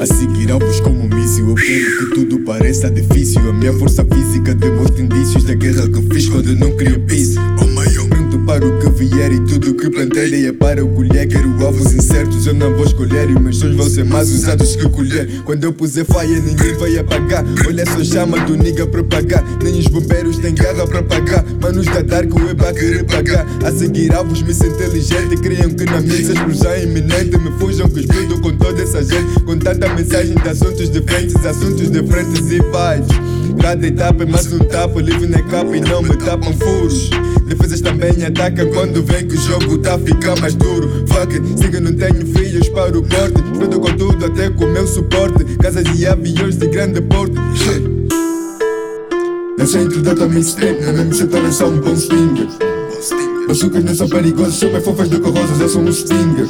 A seguir alvos como um míssil Eu quero que tudo pareça tá difícil. A minha força física demonstra indícios Da guerra que fiz quando não queria peace vier e tudo que plantei é para o colher. Quero alvos incertos, eu não vou escolher. E meus sonhos vão ser mais usados que colher. Quando eu puser faia ninguém vai apagar. Olha só chama do nigga para pagar. Nem os bombeiros têm garra para pagar. Manos da Dark é para querer pagar. A seguir alvos me sinto inteligente. Criam que na minha explosão é iminente. Me fujam que escudo com toda essa gente. Com tanta mensagem de assuntos diferentes Assuntos diferentes e paz Cada etapa é mais um tapa Livre na capa e não me tapam furos Defesas também atacam quando vem que o jogo tá a ficar mais duro. Fuck siga não tenho filhos para o corte Estou com tudo até com meu suporte. Casas e aviões de grande porte. No centro da tua mainstream, na mesmo setor eu sou um bom stinger. Bazucas não são perigosos, são mais fofas do que rosas, eu sou um stinger.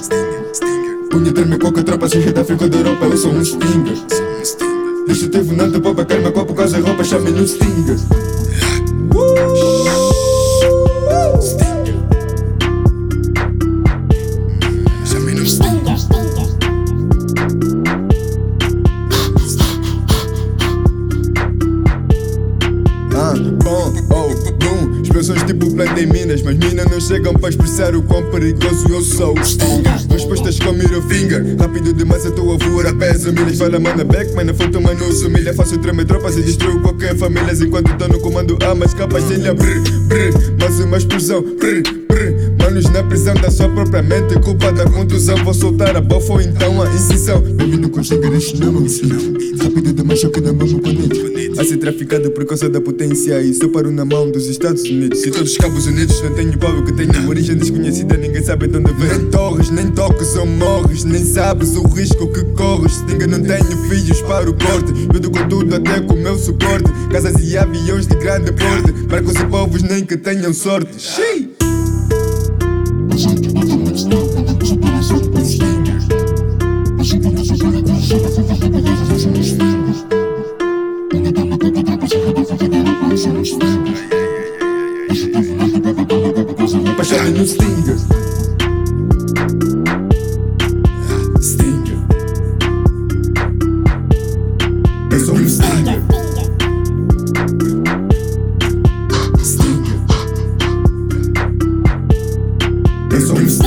Punha ter minha coca, tropa suja da África da Europa, eu sou um stinger. Deixa te funando, popa, queima copo, casa roupa, chame no stinger. Chame Explosões tipo planta em minas Mas minas não chegam para expressar o quão perigoso eu sou. Stinger, duas postas com middle finger. Rápido demais a voar a pés. Milhas fala manda back, mas na foto mano Milha faço tremer tropas e destruo qualquer família Enquanto estou no comando há mais capas ilha brr, brr. Mais uma explosão, brr, brr Manos na prisão da sua própria mente Culpa da contusão, vou soltar a bofa ou então a incisão. Baby não consegue rechinar meu Rápido demais, choque na mão, conecto a ser traficado por causa da potência. E só paro na mão dos Estados Unidos. Se todos os cabos unidos não tenho povo que tenho origem desconhecida Ninguém sabe de onde vem. Nem torres, nem toques ou morres Nem sabes o risco que corres. Se não tenho filhos para o corte Tudo com tudo até com o meu suporte. Casas e aviões de grande porte. Para com os povos nem que tenham sorte. Xiii! Pushing the stinger.